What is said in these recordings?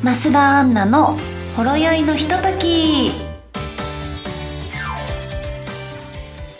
増田アンナのほろ酔いのひととき。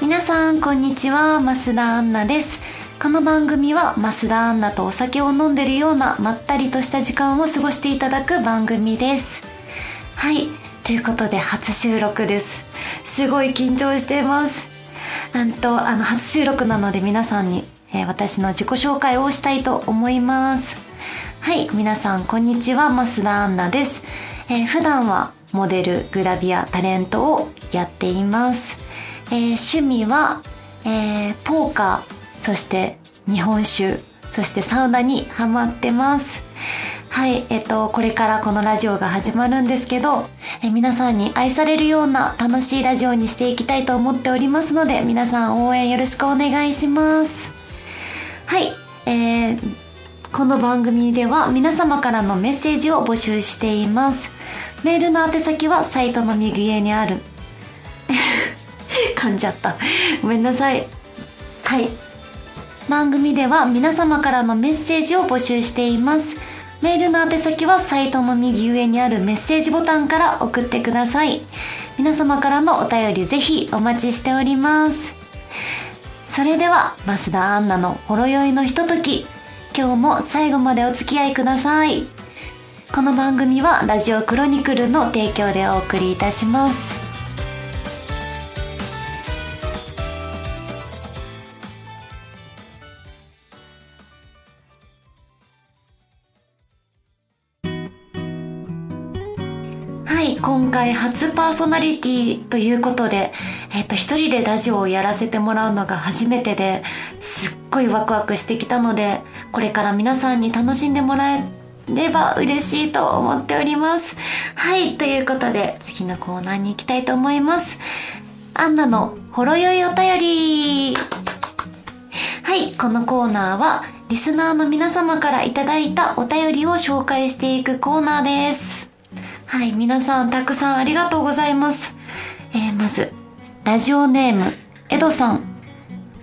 皆さんこんにちは。増田アンナです。この番組は増田アンナとお酒を飲んでるようなまったりとした時間を過ごしていただく番組です。はい。ということで初収録です。すごい緊張しています。あとあの初収録なので皆さんに、えー、私の自己紹介をしたいと思います。はい皆さんこんにちは。増田アンナです、えー、普段はモデルグラビアタレントをやっています、えー、趣味は、えー、ポーカーそして日本酒そしてサウナにハマってます。はい、えっと、これからこのラジオが始まるんですけど、え皆さんに愛されるような楽しいラジオにしていきたいと思っておりますので、皆さん応援よろしくお願いします。はい、えー、この番組では皆様からのメッセージを募集しています。メールの宛先はサイトの右上にある。噛んじゃった。ごめんなさい。はい。番組では皆様からのメッセージを募集しています。メールの宛先はサイトの右上にあるメッセージボタンから送ってください。皆様からのお便りぜひお待ちしております。それでは、増田アンナのほろ酔いのひととき、今日も最後までお付き合いください。この番組はラジオクロニクルの提供でお送りいたしますはい。今回初パーソナリティということで、えっ、と、一人でラジオをやらせてもらうのが初めてですっごいワクワクしてきたので、これから皆さんに楽しんでもらえれば嬉しいと思っております。はい、ということで次のコーナーに行きたいと思います。アンナのほろ酔いお便り。はい、このコーナーはリスナーの皆様からいただいたお便りを紹介していくコーナーです。はい、皆さんたくさんありがとうございます。えー、まず、ラジオネーム、エドさん。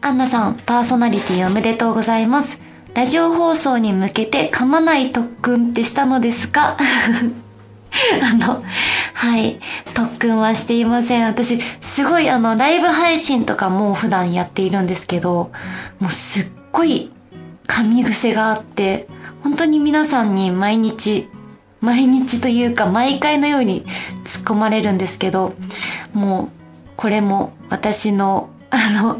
アンナさん、パーソナリティおめでとうございます。ラジオ放送に向けて噛まない特訓ってしたのですか？あの、はい、特訓はしていません。私、すごいあの、ライブ配信とかも普段やっているんですけど、もうすっごい噛み癖があって、本当に皆さんに毎日毎日というか毎回のように突っ込まれるんですけど、もうこれも私の、あの、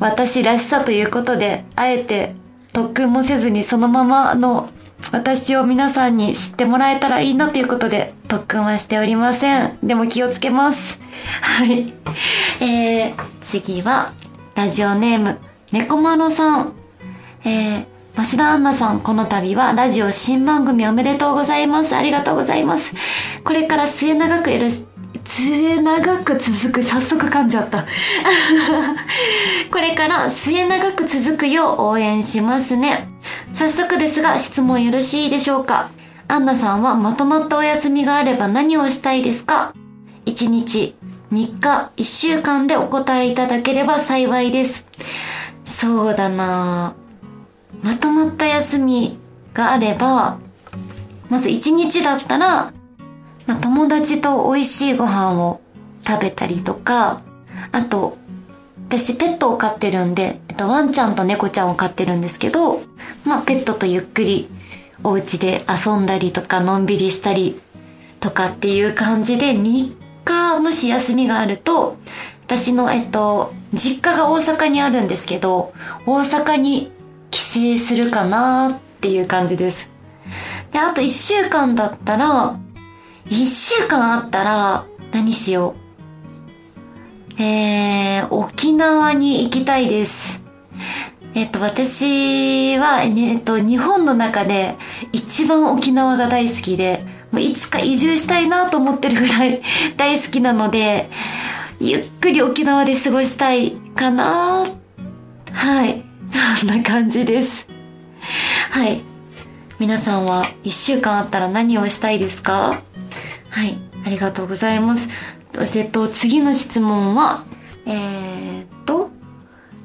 私らしさということで、あえて特訓もせずにそのままの私を皆さんに知ってもらえたらいいなということで特訓はしておりません。でも気をつけます。はい。えー、次は、ラジオネーム、猫丸さん。えー、増田アンナさん、この度はラジオ新番組おめでとうございます。ありがとうございます。これから末永くよろし、末長く続く、早速噛んじゃった。これから末永く続くよう応援しますね。早速ですが質問よろしいでしょうかアンナさんはまとまったお休みがあれば何をしたいですか ?1 日、3日、1週間でお答えいただければ幸いです。そうだなまとまった休みがあれば、まず一日だったら、まあ、友達と美味しいご飯を食べたりとか、あと、私ペットを飼ってるんで、えっと、ワンちゃんと猫ちゃんを飼ってるんですけど、まあ、ペットとゆっくりお家で遊んだりとか、のんびりしたりとかっていう感じで、3日もし休みがあると、私の、えっと、実家が大阪にあるんですけど、大阪に帰省するかなっていう感じです。で、あと1週間だったら、1週間あったら何しよう。えー、沖縄に行きたいです。えっと、私は、えっと、日本の中で一番沖縄が大好きで、もういつか移住したいなと思ってるぐらい 大好きなので、ゆっくり沖縄で過ごしたいかなはい。そんな感じです。はい。皆さんは1週間あったら何をしたいですか？はい。ありがとうございます。えっと、次の質問は、えー、っと、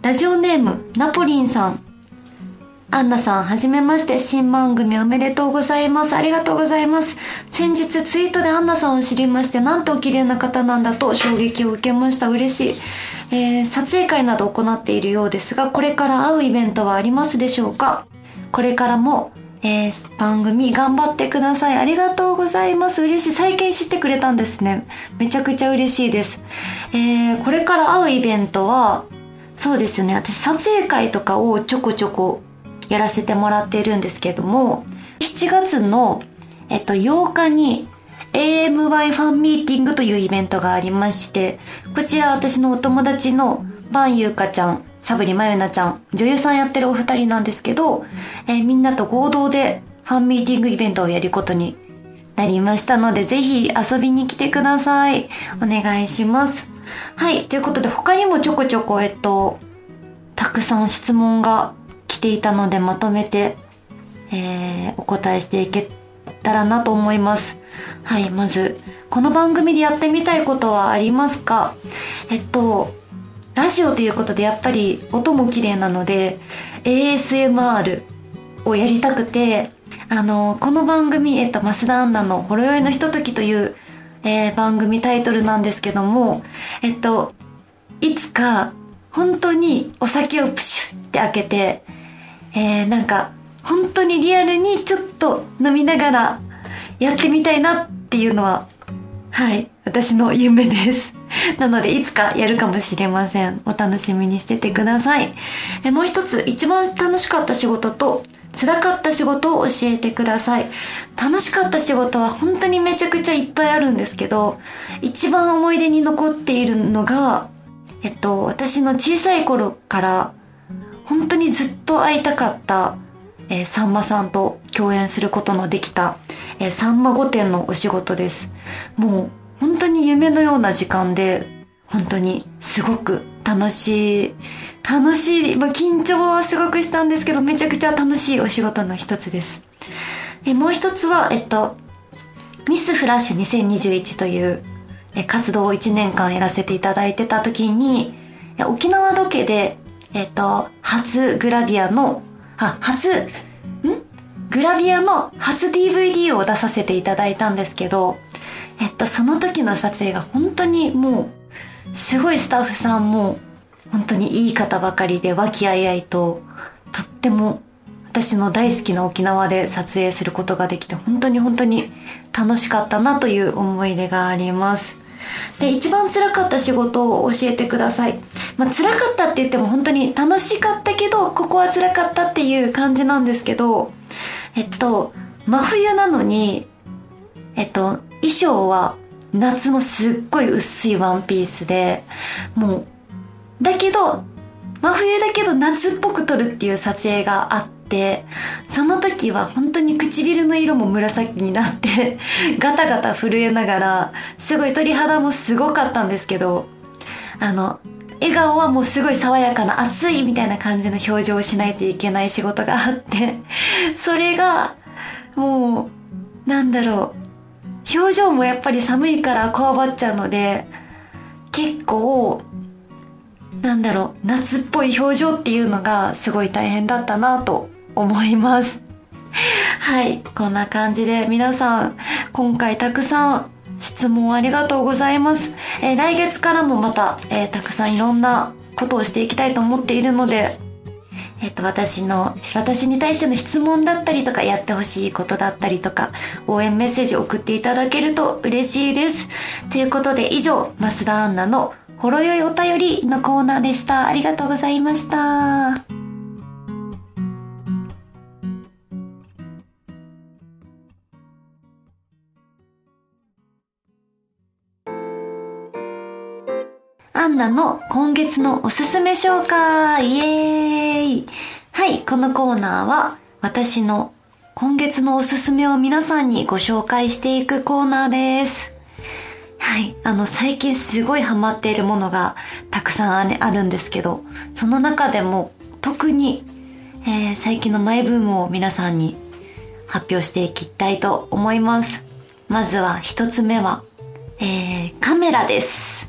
ラジオネーム、ナポリンさん。アンナさん、はじめまして。新番組おめでとうございます。ありがとうございます。先日ツイートでアンナさんを知りまして、なんとお綺麗な方なんだと衝撃を受けました。嬉しい。えー、撮影会など行っているようですが、これから会うイベントはありますでしょうか？これからも、えー、番組頑張ってください。ありがとうございます。嬉しい。最近知ってくれたんですね。めちゃくちゃ嬉しいです。えー、これから会うイベントは、そうですね。私、撮影会とかをちょこちょこやらせてもらっているんですけども、7月の、えっと、8日に AMY ファンミーティングというイベントがありまして、こちら私のお友達のバンユーカちゃん、サブリマユナちゃん、女優さんやってるお二人なんですけど、えー、みんなと合同でファンミーティングイベントをやることになりましたので、ぜひ遊びに来てください。お願いします。はい。ということで、他にもちょこちょこ、えっと、たくさん質問が来ていたので、まとめて、えー、お答えしていけたらなと思います。はい。まず、この番組でやってみたいことはありますか？えっと、ラジオということでやっぱり音も綺麗なので ASMR をやりたくてあのこの番組、えっと、増田アンナの「ほろ酔いのひととき」という、えー、番組タイトルなんですけどもえっといつか本当にお酒をプシュって開けて、えー、なんか本当にリアルにちょっと飲みながらやってみたいなっていうのははい私の夢です。なので、いつかやるかもしれません。お楽しみにしててください。えもう一つ、一番楽しかった仕事と、辛かった仕事を教えてください。楽しかった仕事は本当にめちゃくちゃいっぱいあるんですけど、一番思い出に残っているのが、えっと、私の小さい頃から本当にずっと会いたかった、えー、さんまさんと共演することのできた、えー、さんま御殿のお仕事です。もう本当に夢のような時間で、本当にすごく楽しい、楽しい、まあ、緊張はすごくしたんですけど、めちゃくちゃ楽しいお仕事の一つです。えもう一つは、えっと、ミスフラッシュ2021というえ活動を1年間やらせていただいてた時に、沖縄ロケで、えっと、初グラビアの、あ、初、ん？グラビアの初 DVD を出させていただいたんですけど、えっと、その時の撮影が本当にもう、すごいスタッフさんも、本当にいい方ばかりで和気あいあいと、とっても私の大好きな沖縄で撮影することができて、本当に本当に楽しかったなという思い出があります。で、一番辛かった仕事を教えてください。まあ、辛かったって言っても本当に楽しかったけど、ここは辛かったっていう感じなんですけど、えっと、真冬なのに、えっと、衣装は夏のすっごい薄いワンピースで、もう、だけど、真冬だけど夏っぽく撮るっていう撮影があって、その時は本当に唇の色も紫になって ガタガタ震えながら、すごい鳥肌もすごかったんですけど、あの、笑顔はもうすごい爽やかな熱いみたいな感じの表情をしないといけない仕事があって、それが、もう、なんだろう、表情もやっぱり寒いからこわばっちゃうので、結構、なんだろう、夏っぽい表情っていうのがすごい大変だったなと思います。はい、こんな感じで皆さん、今回たくさん質問ありがとうございます。えー、来月からもまた、えー、たくさんいろんなことをしていきたいと思っているので、えっと、私の、私に対しての質問だったりとか、やってほしいことだったりとか、応援メッセージを送っていただけると嬉しいです。ということで、以上、増田アンナのほろよいお便りのコーナーでした。ありがとうございました。アンナの今月のおすすめ紹介イエーイはい、このコーナーは私の今月のおすすめを皆さんにご紹介していくコーナーです。はい、あの最近すごいハマっているものがたくさんあるんですけど、その中でも特に、えー、最近のマイブームを皆さんに発表していきたいと思います。まずは一つ目は、えー、カメラです。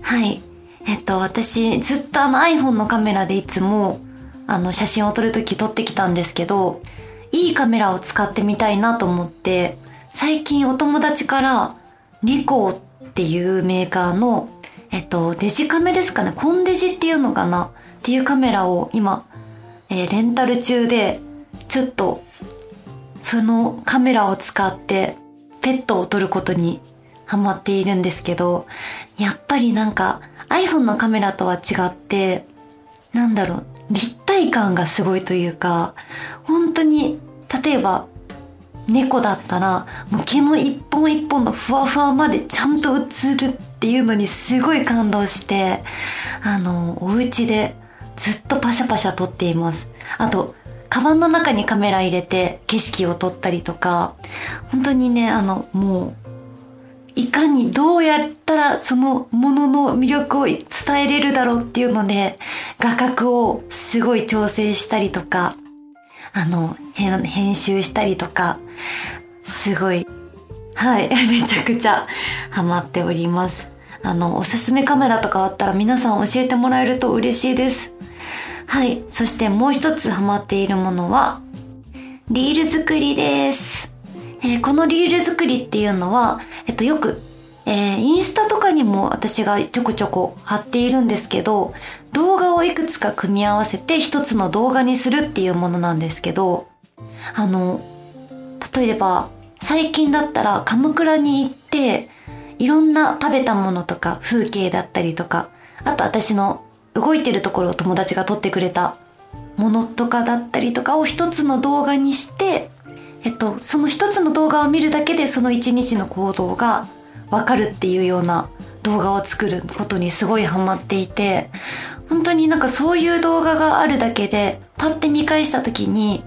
はい。えっと、私、ずっとあの iPhone のカメラでいつも、あの、写真を撮るとき撮ってきたんですけど、いいカメラを使ってみたいなと思って、最近お友達から、リコーっていうメーカーの、えっと、デジカメですかね、コンデジっていうのかなっていうカメラを今、えー、レンタル中で、ちょっと、そのカメラを使ってペットを撮ることにハマっているんですけど、やっぱりなんか iPhone のカメラとは違って、なんだろう、立体感がすごいというか、本当に、例えば、猫だったら、もう毛の一本一本のふわふわまでちゃんと映るっていうのにすごい感動して、あの、お家でずっとパシャパシャ撮っています。あと、カバンの中にカメラ入れて景色を撮ったりとか、本当にね、あの、もう、いかにどうやったらそのものの魅力を伝えれるだろうっていうので、画角をすごい調整したりとか、あの、編集したりとか、すごい、はい、めちゃくちゃハマっております。あの、おすすめカメラとかあったら皆さん教えてもらえると嬉しいです。はい。そしてもう一つハマっているものは、リール作りです。えー、このリール作りっていうのは、えっと、よく、えー、インスタとかにも私がちょこちょこ貼っているんですけど、動画をいくつか組み合わせて一つの動画にするっていうものなんですけど、あの、例えば、最近だったら鎌倉に行って、いろんな食べたものとか風景だったりとか、あと私の動いてるところを友達が撮ってくれたものとかだったりとかを一つの動画にして、えっと、その一つの動画を見るだけでその一日の行動がわかるっていうような動画を作ることにすごいハマっていて、本当になんかそういう動画があるだけで、パッて見返した時に、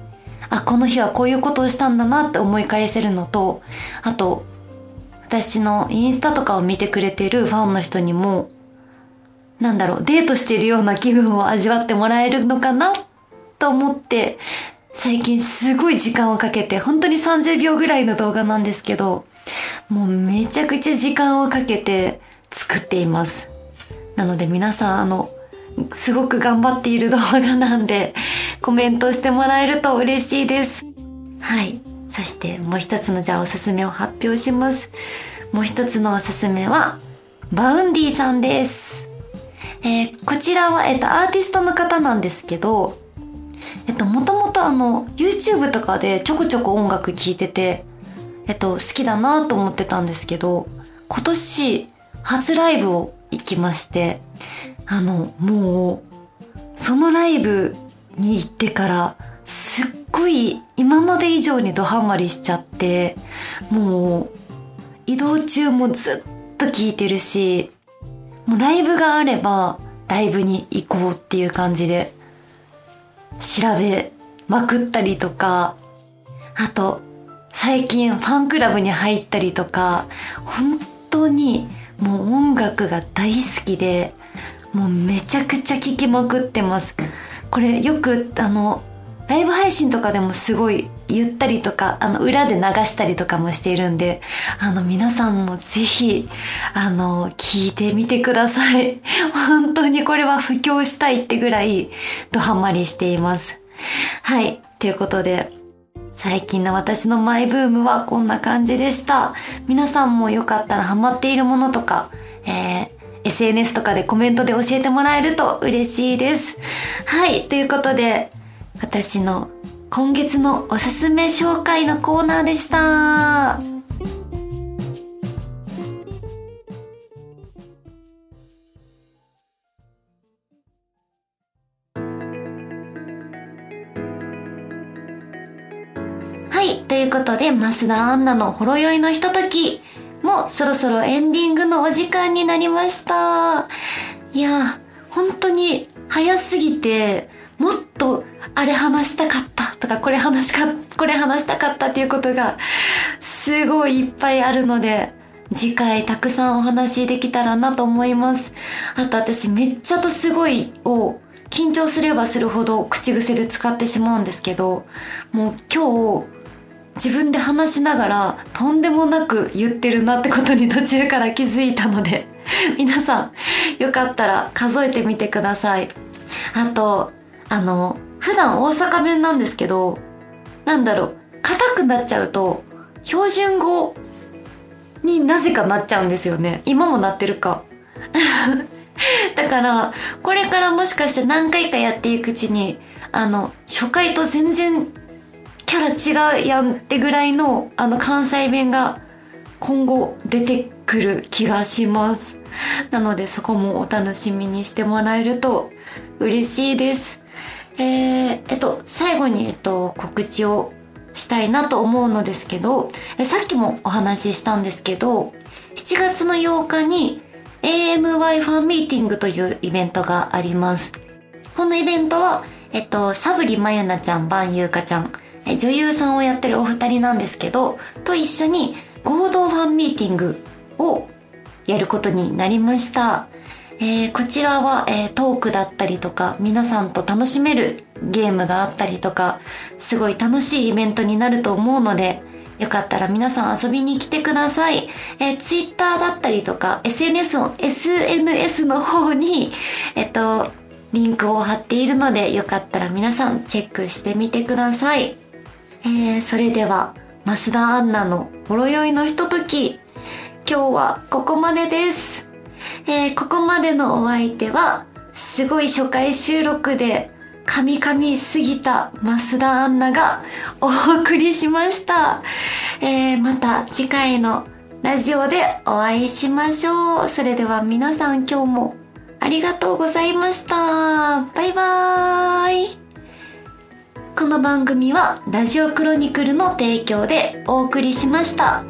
あ、この日はこういうことをしたんだなって思い返せるのと、あと、私のインスタとかを見てくれてるファンの人にも、なんだろう、デートしてるような気分を味わってもらえるのかなと思って、最近すごい時間をかけて、本当に30秒ぐらいの動画なんですけど、もうめちゃくちゃ時間をかけて作っています。なので皆さん、あの、すごく頑張っている動画なんで、コメントしてもらえると嬉しいです。はい。そしてもう一つのじゃあおすすめを発表します。もう一つのおすすめは、 Vaundy さんです。えー、こちらは、えっと、アーティストの方なんですけど、えっと、もともとあの、YouTube とかでちょこちょこ音楽聴いてて、えっと、好きだなと思ってたんですけど、今年、初ライブを行きまして、あの、もう、そのライブに行ってから、すっごい今まで以上にドハマりしちゃって、もう、移動中もずっと聴いてるし、もうライブがあれば、ライブに行こうっていう感じで、調べまくったりとか、あと、最近ファンクラブに入ったりとか、本当にもう音楽が大好きで、もうめちゃくちゃ聴きまくってます。これよくあの、ライブ配信とかでもすごい言ったりとか、あの、裏で流したりとかもしているんで、あの、皆さんもぜひ、あの、聞いてみてください。本当にこれは布教したいってぐらい、ドハマりしています。はい。ということで、最近の私のマイブームはこんな感じでした。皆さんもよかったらハマっているものとか、えー、SNS とかでコメントで教えてもらえると嬉しいです。はい。ということで、私の今月のおすすめ紹介のコーナーでした。はい。ということで、増田アンナのほろ酔いのひとときもそろそろエンディングのお時間になりました。いや、本当に早すぎて、もっとあれ話したかったとか、これ話しか、これ話したかったっていうことが、すごいいっぱいあるので、次回たくさんお話できたらなと思います。あと私めっちゃとすごいを緊張すればするほど口癖で使ってしまうんですけど、もう今日自分で話しながらとんでもなく言ってるなってことに途中から気づいたので皆さんよかったら数えてみてください。あと、あの、普段大阪弁なんですけど、なんだろう、硬くなっちゃうと、標準語になぜかなっちゃうんですよね。今もなってるか。だから、これからもしかして何回かやっていくうちに、あの、初回と全然キャラ違うやんってぐらいの、あの、関西弁が今後出てくる気がします。なのでそこもお楽しみにしてもらえると嬉しいです。えー、えっと、最後に、えっと、告知をしたいなと思うのですけど、えさっきもお話ししたんですけど、7月の8日に AMY ファンミーティングというイベントがあります。このイベントは、えっと、サブリまゆなちゃん、バンユーカちゃん、女優さんをやってるお二人なんですけど、と一緒に合同ファンミーティングをやることになりました。えー、こちらは、えー、トークだったりとか、皆さんと楽しめるゲームがあったりとか、すごい楽しいイベントになると思うので、よかったら皆さん遊びに来てください。えー、Twitter だったりとか、SNS の、SNS の方に、えっと、リンクを貼っているので、よかったら皆さんチェックしてみてください。えー、それでは、増田アンナのほろ酔いのひととき、今日はここまでです。えー、ここまでのお相手は、すごい初回収録で、カミカミすぎた増田アンナがお送りしました。えー、また次回のラジオでお会いしましょう。それでは皆さん今日もありがとうございました。バイバーイ。この番組はラジオクロニクルの提供でお送りしました。